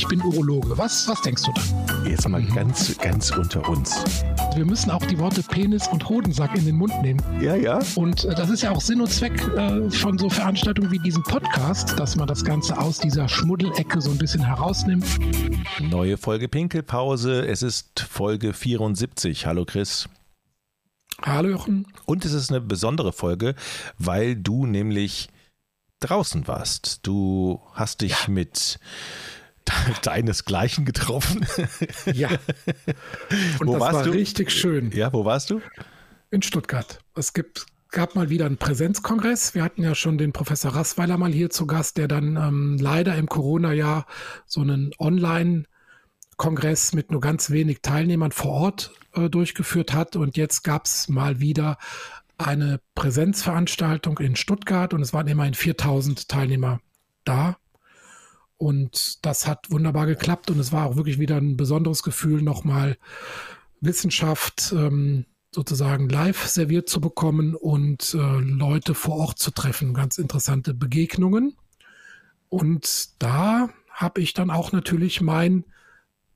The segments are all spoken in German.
ich bin Urologe. Was, was denkst du dann? Jetzt mal ganz, ganz unter uns. Wir müssen auch die Worte Penis und Hodensack in den Mund nehmen. Ja, ja. Und äh, das ist ja auch Sinn und Zweck äh, von so Veranstaltungen wie diesem Podcast, dass man das Ganze aus dieser Schmuddelecke so ein bisschen herausnimmt. Neue Folge Pinkelpause. Es ist Folge 74. Hallo Chris. Hallo Jochen. Und es ist eine besondere Folge, weil du nämlich draußen warst. Du hast dich ja. mit deinesgleichen getroffen. Ja. Und wo das warst war du? richtig schön. Ja, wo warst du? In Stuttgart. Es gibt, gab mal wieder einen Präsenzkongress. Wir hatten ja schon den Professor Rassweiler mal hier zu Gast, der dann ähm, leider im Corona-Jahr so einen Online-Kongress mit nur ganz wenig Teilnehmern vor Ort äh, durchgeführt hat. Und jetzt gab es mal wieder eine Präsenzveranstaltung in Stuttgart und es waren immerhin 4000 Teilnehmer da. Und das hat wunderbar geklappt und es war auch wirklich wieder ein besonderes Gefühl, nochmal Wissenschaft ähm, sozusagen live serviert zu bekommen und äh, Leute vor Ort zu treffen. Ganz interessante Begegnungen. Und da habe ich dann auch natürlich mein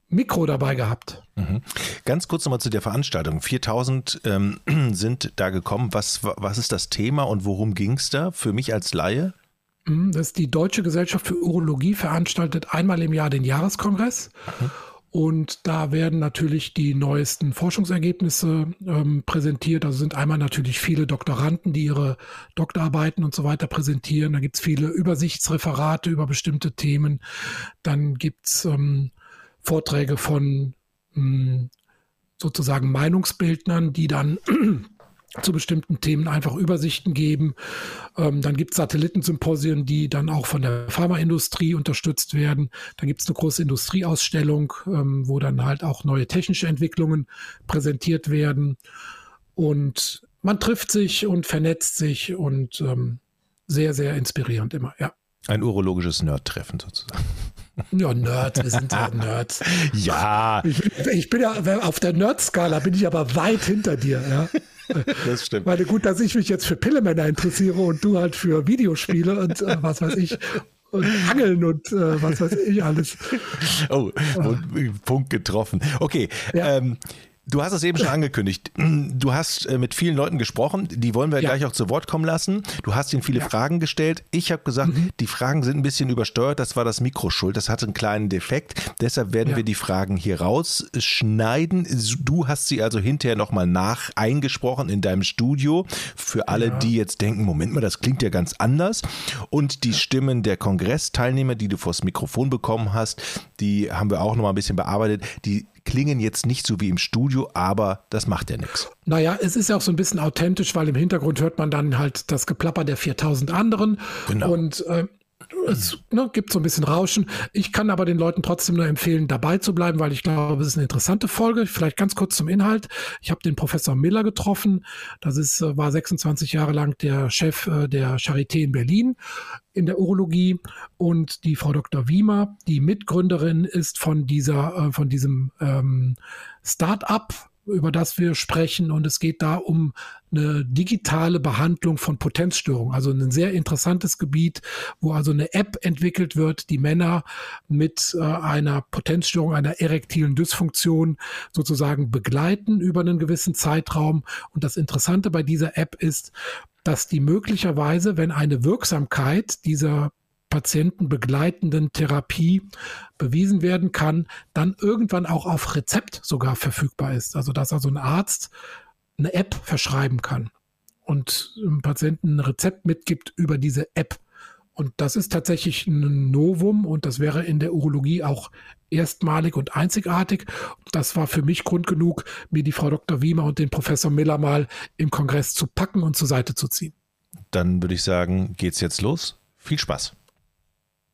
Mikro dabei gehabt. Mhm. Ganz kurz nochmal zu der Veranstaltung. 4000 ähm, sind da gekommen. Was, was ist das Thema und worum ging es da für mich als Laie? Mhm, das ist die Deutsche Gesellschaft für Urologie, veranstaltet einmal im Jahr den Jahreskongress. Mhm. Und da werden natürlich die neuesten Forschungsergebnisse ähm, präsentiert. Also sind einmal natürlich viele Doktoranden, die ihre Doktorarbeiten und so weiter präsentieren. Da gibt es viele Übersichtsreferate über bestimmte Themen. Dann gibt es ähm, Vorträge von mh, hm, sozusagen Meinungsbildnern, die dann zu bestimmten Themen einfach Übersichten geben. Ähm, dann gibt es Satellitensymposien, die dann auch von der Pharmaindustrie unterstützt werden. Dann gibt es eine große Industrieausstellung, ähm, wo dann halt auch neue technische Entwicklungen präsentiert werden. Und man trifft sich und vernetzt sich und ähm, sehr, sehr inspirierend immer, ja. Ein urologisches Nerd-Treffen sozusagen. Ja, Nerd, wir sind ja Nerds. ja. Ich, ich, bin ja auf der Nerd-Skala bin ich aber weit hinter dir, ja. Das stimmt. Weil gut, dass ich mich jetzt für Pillemänner interessiere und du halt für Videospiele und äh, was weiß ich und Angeln und äh, was weiß ich alles. Oh, Punkt getroffen. Okay. Ja. Ähm, Du hast es eben schon angekündigt. Du hast äh, mit vielen Leuten gesprochen, die wollen wir ja. gleich auch zu Wort kommen lassen. Du hast ihnen viele ja. Fragen gestellt. Ich habe gesagt, mhm. die Fragen sind ein bisschen übersteuert. Das war das Mikro schuld. Das hatte einen kleinen Defekt. Deshalb werden ja. wir die Fragen hier rausschneiden. Du hast sie also hinterher nochmal nach eingesprochen in deinem Studio. Für alle, die jetzt denken, Moment mal, das klingt ja ganz anders. Und die Stimmen der Kongressteilnehmer, die du vors Mikrofon bekommen hast, die haben wir auch nochmal ein bisschen bearbeitet. Die klingen jetzt nicht so wie im Studio, aber das macht ja nichts. Naja, es ist ja auch so ein bisschen authentisch, weil im Hintergrund hört man dann halt das Geplapper der 4000 anderen. Genau. Und äh, es ne, gibt so ein bisschen Rauschen. Ich kann aber den Leuten trotzdem nur empfehlen, dabei zu bleiben, weil ich glaube, es ist eine interessante Folge. Vielleicht ganz kurz zum Inhalt. Ich habe den Professor Miller getroffen. Das ist, äh, war 26 Jahre lang der Chef äh, der Charité in Berlin in der Urologie und die Frau Dr. Wiemer, die Mitgründerin ist von dieser, äh, von diesem ähm, Start-up, über das wir sprechen. Und es geht da um eine digitale Behandlung von Potenzstörungen. Also ein sehr interessantes Gebiet, wo also eine App entwickelt wird, die Männer mit äh, einer Potenzstörung, einer erektilen Dysfunktion sozusagen begleiten über einen gewissen Zeitraum. Und das Interessante bei dieser App ist, dass die möglicherweise, wenn eine Wirksamkeit dieser Patienten begleitenden Therapie bewiesen werden kann, dann irgendwann auch auf Rezept sogar verfügbar ist. Also dass also ein Arzt eine App verschreiben kann und dem Patienten ein Rezept mitgibt über diese App. Und das ist tatsächlich ein Novum und das wäre in der Urologie auch erstmalig und einzigartig. Das war für mich Grund genug, mir die Frau Dr. Wiemer und den Professor Miller mal im Kongress zu packen und zur Seite zu ziehen. Dann würde ich sagen, geht's jetzt los. Viel Spaß.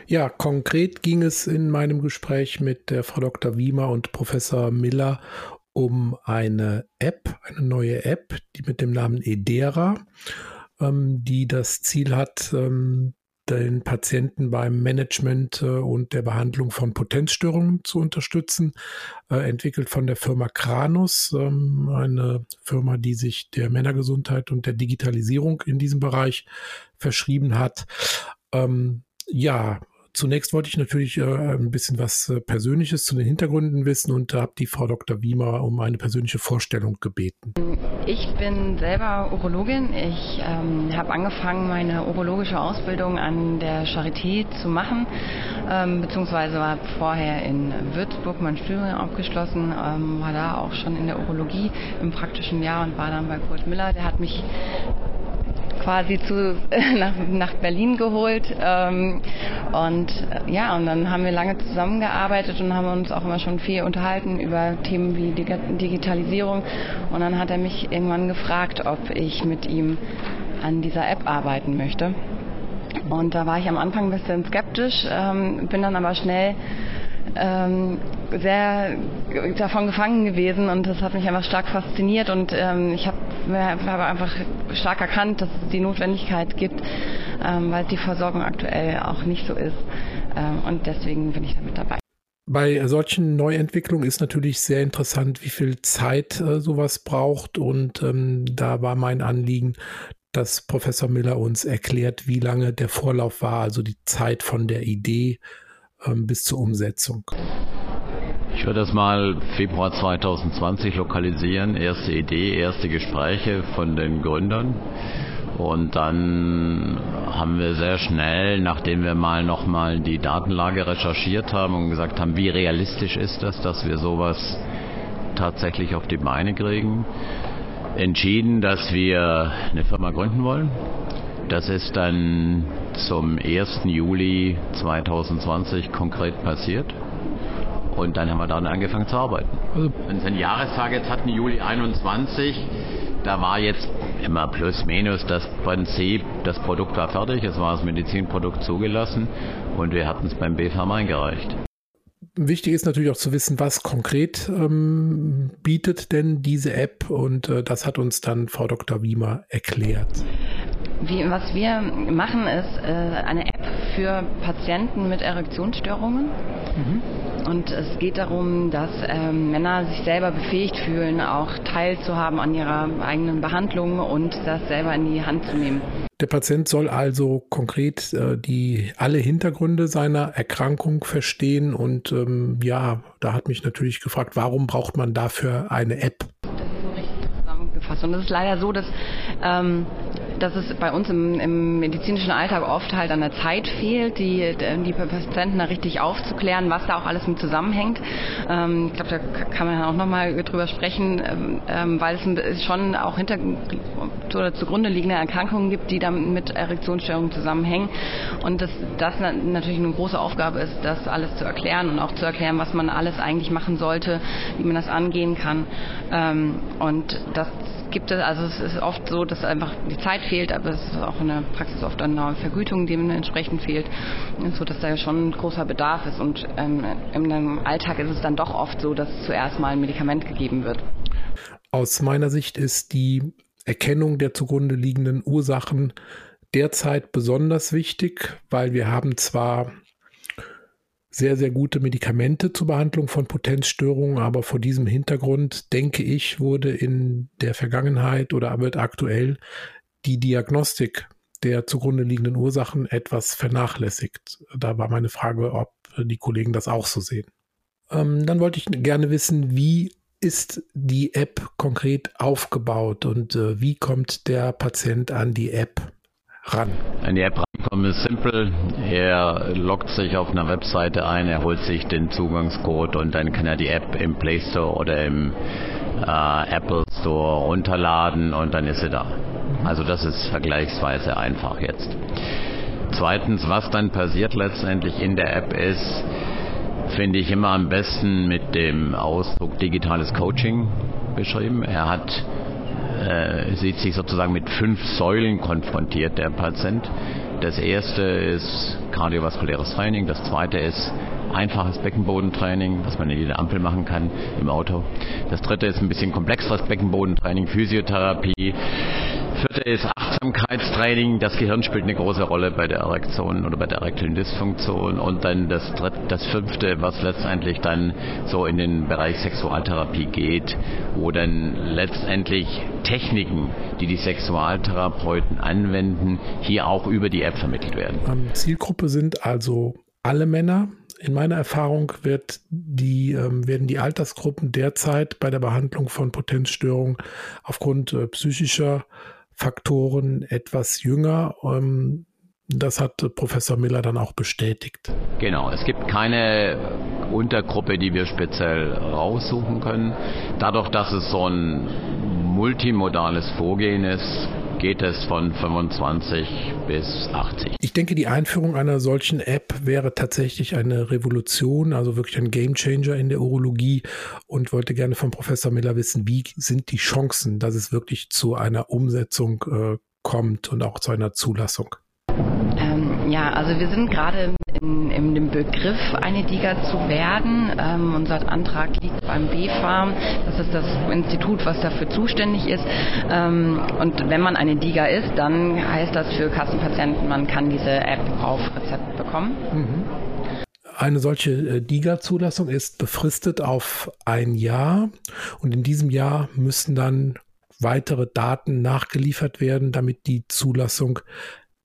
Ja, konkret ging es in meinem Gespräch mit der Frau Dr. Wiemer und Professor Miller um eine App, eine neue App, die mit dem Namen Edera, ähm, die das Ziel hat, ähm, den Patienten beim Management äh, und der Behandlung von Potenzstörungen zu unterstützen, äh, entwickelt von der Firma Kranus, ähm, eine Firma, die sich der Männergesundheit und der Digitalisierung in diesem Bereich verschrieben hat. Ähm, ja, Zunächst wollte ich natürlich äh, ein bisschen was äh, Persönliches zu den Hintergründen wissen und habe die Frau Dr. Wiemer um eine persönliche Vorstellung gebeten. Ich bin selber Urologin. Ich ähm, habe angefangen, meine urologische Ausbildung an der Charité zu machen, ähm, beziehungsweise war vorher in Würzburg mein Studium abgeschlossen, ähm, war da auch schon in der Urologie im praktischen Jahr und war dann bei Kurt Miller. Der hat mich quasi zu, nach, nach Berlin geholt. Ähm, und äh, ja, und dann haben wir lange zusammengearbeitet und haben uns auch immer schon viel unterhalten über Themen wie Digitalisierung. Und dann hat er mich irgendwann gefragt, ob ich mit ihm an dieser App arbeiten möchte. Und da war ich am Anfang ein bisschen skeptisch, ähm, bin dann aber schnell ähm, sehr davon gefangen gewesen und das hat mich einfach stark fasziniert und ähm, ich habe hab einfach stark erkannt, dass es die Notwendigkeit gibt, ähm, weil die Versorgung aktuell auch nicht so ist ähm, und deswegen bin ich damit dabei. Bei solchen Neuentwicklungen ist natürlich sehr interessant, wie viel Zeit äh, sowas braucht und ähm, da war mein Anliegen, dass Professor Miller uns erklärt, wie lange der Vorlauf war, also die Zeit von der Idee ähm, bis zur Umsetzung? Ich würde das mal Februar 2020 lokalisieren. Erste Idee, erste Gespräche von den Gründern. Und dann haben wir sehr schnell, nachdem wir mal nochmal die Datenlage recherchiert haben und gesagt haben, wie realistisch ist das, dass wir sowas tatsächlich auf die Beine kriegen, entschieden, dass wir eine Firma gründen wollen. Das ist dann zum 1. Juli 2020 konkret passiert. Und dann haben wir dann angefangen zu arbeiten. Also Wenn Sie einen Jahrestag jetzt hatten, Juli 21, da war jetzt immer plus minus das Prinzip, das Produkt war fertig, es war das Medizinprodukt zugelassen und wir hatten es beim BFAM eingereicht. Wichtig ist natürlich auch zu wissen, was konkret ähm, bietet denn diese App und äh, das hat uns dann Frau Dr. Wiemer erklärt. Wie, was wir machen, ist äh, eine App für Patienten mit Erektionsstörungen. Mhm. Und es geht darum, dass ähm, Männer sich selber befähigt fühlen, auch teilzuhaben an ihrer eigenen Behandlung und das selber in die Hand zu nehmen. Der Patient soll also konkret äh, die alle Hintergründe seiner Erkrankung verstehen und ähm, ja, da hat mich natürlich gefragt, warum braucht man dafür eine App? Das ist so richtig zusammengefasst und es ist leider so, dass ähm, dass es bei uns im, im, medizinischen Alltag oft halt an der Zeit fehlt, die, die Patienten da richtig aufzuklären, was da auch alles mit zusammenhängt. Ähm, ich glaube, da kann man auch nochmal drüber sprechen, ähm, ähm, weil es schon auch hinter oder zugrunde liegende Erkrankungen gibt, die dann mit Erektionsstörungen zusammenhängen. Und dass das natürlich eine große Aufgabe ist, das alles zu erklären und auch zu erklären, was man alles eigentlich machen sollte, wie man das angehen kann. Ähm, und das gibt es, also es ist oft so, dass einfach die Zeit fehlt, aber es ist auch in der Praxis oft eine Vergütung, die entsprechend fehlt, so dass da schon ein großer Bedarf ist und ähm, im Alltag ist es dann doch oft so, dass zuerst mal ein Medikament gegeben wird. Aus meiner Sicht ist die Erkennung der zugrunde liegenden Ursachen derzeit besonders wichtig, weil wir haben zwar sehr, sehr gute Medikamente zur Behandlung von Potenzstörungen, aber vor diesem Hintergrund, denke ich, wurde in der Vergangenheit oder wird aktuell die Diagnostik der zugrunde liegenden Ursachen etwas vernachlässigt. Da war meine Frage, ob die Kollegen das auch so sehen. Ähm, dann wollte ich gerne wissen, wie ist die App konkret aufgebaut und äh, wie kommt der Patient an die App ran? App rankommen ist simpel. Er loggt sich auf einer Webseite ein, er holt sich den Zugangscode und dann kann er die App im Play Store oder im äh, Apple Store runterladen und dann ist sie da. Also das ist vergleichsweise einfach jetzt. Zweitens, was dann passiert letztendlich in der App ist, finde ich immer am besten mit dem Ausdruck digitales Coaching beschrieben. Er hat äh, sieht sich sozusagen mit fünf Säulen konfrontiert, der Patient. Das erste ist kardiovaskuläres Training, das zweite ist einfaches Beckenbodentraining, was man in jeder Ampel machen kann im Auto. Das dritte ist ein bisschen komplexeres Beckenbodentraining, Physiotherapie. Vierte ist Achtsamkeitstraining. Das Gehirn spielt eine große Rolle bei der Erektion oder bei der erektilen Dysfunktion. Und dann das, dritte, das fünfte, was letztendlich dann so in den Bereich Sexualtherapie geht, wo dann letztendlich Techniken, die die Sexualtherapeuten anwenden, hier auch über die App vermittelt werden. Zielgruppe sind also alle Männer. In meiner Erfahrung wird die, ähm, werden die Altersgruppen derzeit bei der Behandlung von Potenzstörungen aufgrund äh, psychischer Faktoren etwas jünger. Ähm, das hat Professor Miller dann auch bestätigt. Genau, es gibt keine Untergruppe, die wir speziell raussuchen können. Dadurch, dass es so ein multimodales Vorgehen ist, geht es von 25 bis 80. Ich denke, die Einführung einer solchen App wäre tatsächlich eine Revolution, also wirklich ein Gamechanger in der Urologie und wollte gerne von Professor Miller wissen, wie sind die Chancen, dass es wirklich zu einer Umsetzung äh, kommt und auch zu einer Zulassung? Ja, also wir sind gerade in, in dem Begriff, eine DIGA zu werden. Ähm, unser Antrag liegt beim BfArM. Das ist das Institut, was dafür zuständig ist. Ähm, und wenn man eine DIGA ist, dann heißt das für Kassenpatienten, man kann diese App auf Rezept bekommen. Mhm. Eine solche äh, DIGA-Zulassung ist befristet auf ein Jahr und in diesem Jahr müssen dann weitere Daten nachgeliefert werden, damit die Zulassung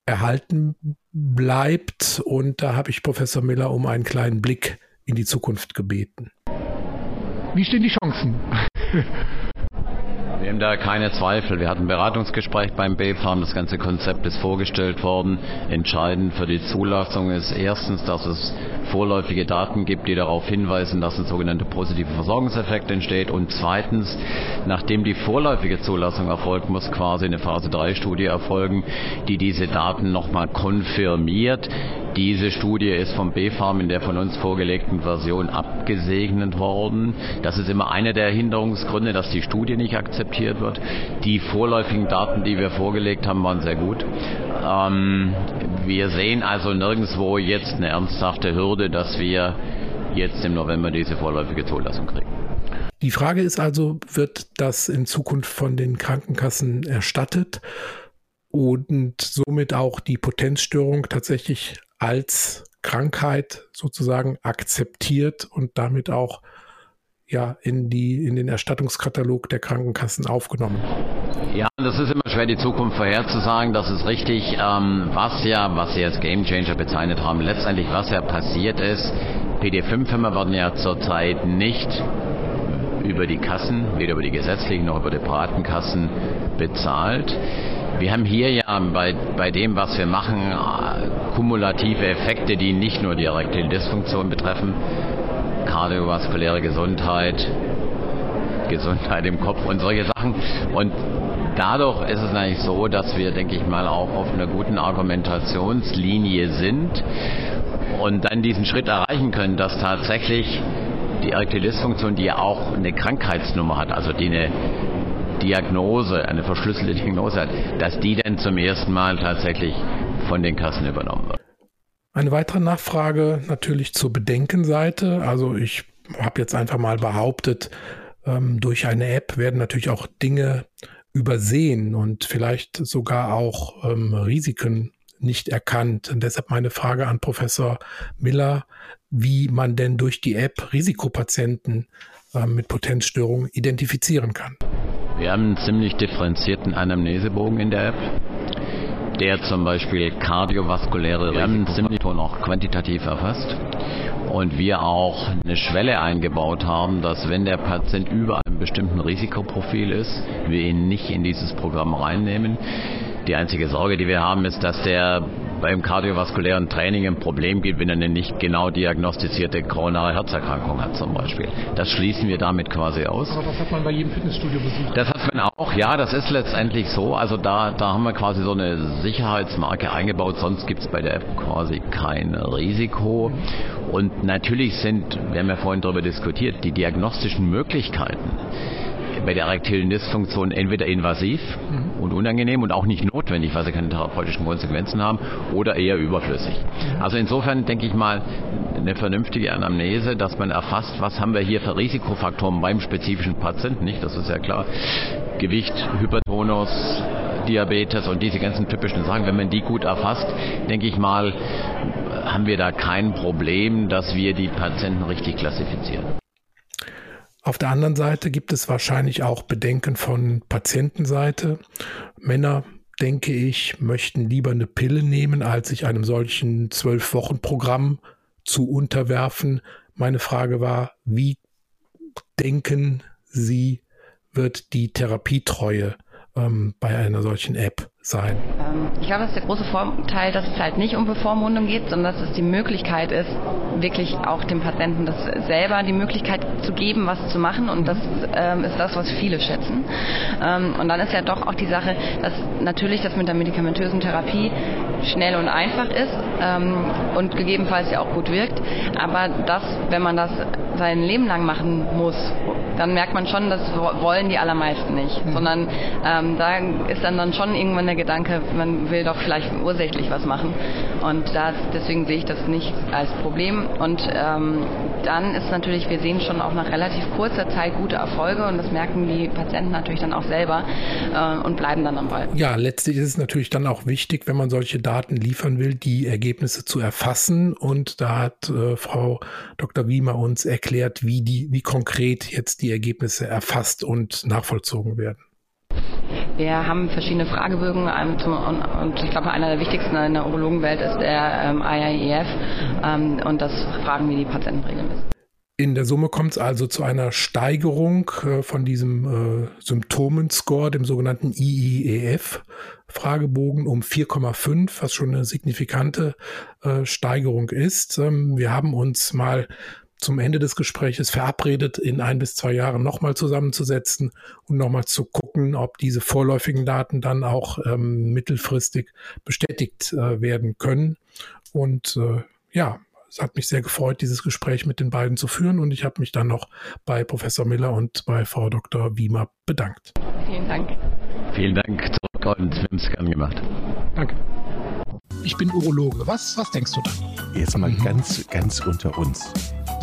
erhalten bleibt. Und da habe ich Professor Miller um einen kleinen Blick in die Zukunft gebeten. Wie stehen die Chancen? Wir haben da keine Zweifel. Wir hatten ein Beratungsgespräch beim BFARM. Das ganze Konzept ist vorgestellt worden. Entscheidend für die Zulassung ist erstens, dass es vorläufige Daten gibt, die darauf hinweisen, dass ein sogenannter positiver Versorgungseffekt entsteht. Und zweitens, nachdem die vorläufige Zulassung erfolgt, muss quasi eine Phase 3 Studie erfolgen, die diese Daten nochmal konfirmiert. Diese Studie ist vom BfArM in der von uns vorgelegten Version abgesegnet worden. Das ist immer einer der Hinderungsgründe, dass die Studie nicht akzeptiert wird. Die vorläufigen Daten, die wir vorgelegt haben, waren sehr gut. Ähm, wir sehen also nirgendwo jetzt eine ernsthafte Hürde, dass wir jetzt im November diese vorläufige Zulassung kriegen. Die Frage ist also, wird das in Zukunft von den Krankenkassen erstattet und somit auch die Potenzstörung tatsächlich als Krankheit sozusagen akzeptiert und damit auch ja in die in den Erstattungskatalog der Krankenkassen aufgenommen. Ja, das ist immer schwer, die Zukunft vorherzusagen. Das ist richtig. Ähm, was ja, was Sie als Gamechanger bezeichnet haben, letztendlich was ja passiert ist, PD5-Firmen werden ja zurzeit nicht über die Kassen, weder über die gesetzlichen noch über die privaten Kassen bezahlt. Wir haben hier ja bei, bei dem, was wir machen, äh, kumulative Effekte, die nicht nur die erektile Dysfunktion betreffen, kardiovaskuläre Gesundheit, Gesundheit im Kopf und solche Sachen. Und dadurch ist es eigentlich so, dass wir, denke ich mal, auch auf einer guten Argumentationslinie sind und dann diesen Schritt erreichen können, dass tatsächlich die erektile Dysfunktion, die ja auch eine Krankheitsnummer hat, also die eine Diagnose, eine verschlüsselte Diagnose hat, dass die dann zum ersten Mal tatsächlich von den Kassen übernommen wird. Eine weitere Nachfrage natürlich zur Bedenkenseite. Also ich habe jetzt einfach mal behauptet, ähm, durch eine App werden natürlich auch Dinge übersehen und vielleicht sogar auch ähm, Risiken nicht erkannt. Und deshalb meine Frage an Professor Miller, wie man denn durch die App Risikopatienten äh, mit Potenzstörungen identifizieren kann. Wir haben einen ziemlich differenzierten Anamnesebogen in der App, der zum Beispiel kardiovaskuläre Symptome noch quantitativ erfasst und wir auch eine Schwelle eingebaut haben, dass wenn der Patient über einem bestimmten Risikoprofil ist, wir ihn nicht in dieses Programm reinnehmen. Die einzige Sorge, die wir haben, ist, dass der beim kardiovaskulären Training ein Problem gibt, wenn er eine nicht genau diagnostizierte koronare Herzerkrankung hat zum Beispiel. Das schließen wir damit quasi aus. Aber das hat man bei jedem Fitnessstudio besucht. Das hat man auch, ja, das ist letztendlich so. Also da, da haben wir quasi so eine Sicherheitsmarke eingebaut, sonst gibt es bei der App quasi kein Risiko. Und natürlich sind, wir haben ja vorhin darüber diskutiert, die diagnostischen Möglichkeiten bei der erektilen Dysfunktion entweder invasiv mhm. und unangenehm und auch nicht notwendig, weil sie keine therapeutischen Konsequenzen haben, oder eher überflüssig. Mhm. Also insofern denke ich mal, eine vernünftige Anamnese, dass man erfasst, was haben wir hier für Risikofaktoren beim spezifischen Patienten, nicht? Das ist ja klar. Gewicht, Hypertonus, Diabetes und diese ganzen typischen Sachen, wenn man die gut erfasst, denke ich mal, haben wir da kein Problem, dass wir die Patienten richtig klassifizieren. Auf der anderen Seite gibt es wahrscheinlich auch Bedenken von Patientenseite. Männer, denke ich, möchten lieber eine Pille nehmen, als sich einem solchen Zwölf-Wochen-Programm zu unterwerfen. Meine Frage war, wie denken Sie, wird die Therapietreue ähm, bei einer solchen App sein? Ähm, ich glaube, das ist der große Vorteil, dass es halt nicht um Bevormundung geht, sondern dass es die Möglichkeit ist, wirklich auch dem Patienten das selber die Möglichkeit zu geben, was zu machen. Und das ähm, ist das, was viele schätzen. Ähm, und dann ist ja doch auch die Sache, dass natürlich das mit der medikamentösen Therapie schnell und einfach ist ähm, und gegebenenfalls ja auch gut wirkt. Aber das, wenn man das sein Leben lang machen muss, dann merkt man schon, das wollen die allermeisten nicht. Mhm. Sondern ähm, da ist dann, dann schon irgendwann der Gedanke, man will doch vielleicht ursächlich was machen. Und das, deswegen sehe ich das nicht als Problem. Und ähm, dann ist natürlich, wir sehen schon auch nach relativ kurzer Zeit gute Erfolge und das merken die Patienten natürlich dann auch selber äh, und bleiben dann am Ball. Ja, letztlich ist es natürlich dann auch wichtig, wenn man solche Daten liefern will, die Ergebnisse zu erfassen. Und da hat äh, Frau Dr. Wiemer uns erklärt, wie die, wie konkret jetzt die Ergebnisse erfasst und nachvollzogen werden. Wir haben verschiedene Fragebögen und ich glaube, einer der wichtigsten in der Urologenwelt ist der ähm, IIEF ähm, und das fragen wir die Patienten regelmäßig. In der Summe kommt es also zu einer Steigerung äh, von diesem äh, Symptomenscore, dem sogenannten IIEF-Fragebogen um 4,5, was schon eine signifikante äh, Steigerung ist. Ähm, wir haben uns mal zum Ende des Gespräches verabredet, in ein bis zwei Jahren nochmal zusammenzusetzen und nochmal zu gucken, ob diese vorläufigen Daten dann auch ähm, mittelfristig bestätigt äh, werden können. Und äh, ja, es hat mich sehr gefreut, dieses Gespräch mit den beiden zu führen und ich habe mich dann noch bei Professor Miller und bei Frau Dr. Wiemer bedankt. Vielen Dank. Vielen Dank zurück und wir haben es gern gemacht. Danke. Ich bin Urologe. Was, was denkst du da? Jetzt mal mhm. ganz, ganz unter uns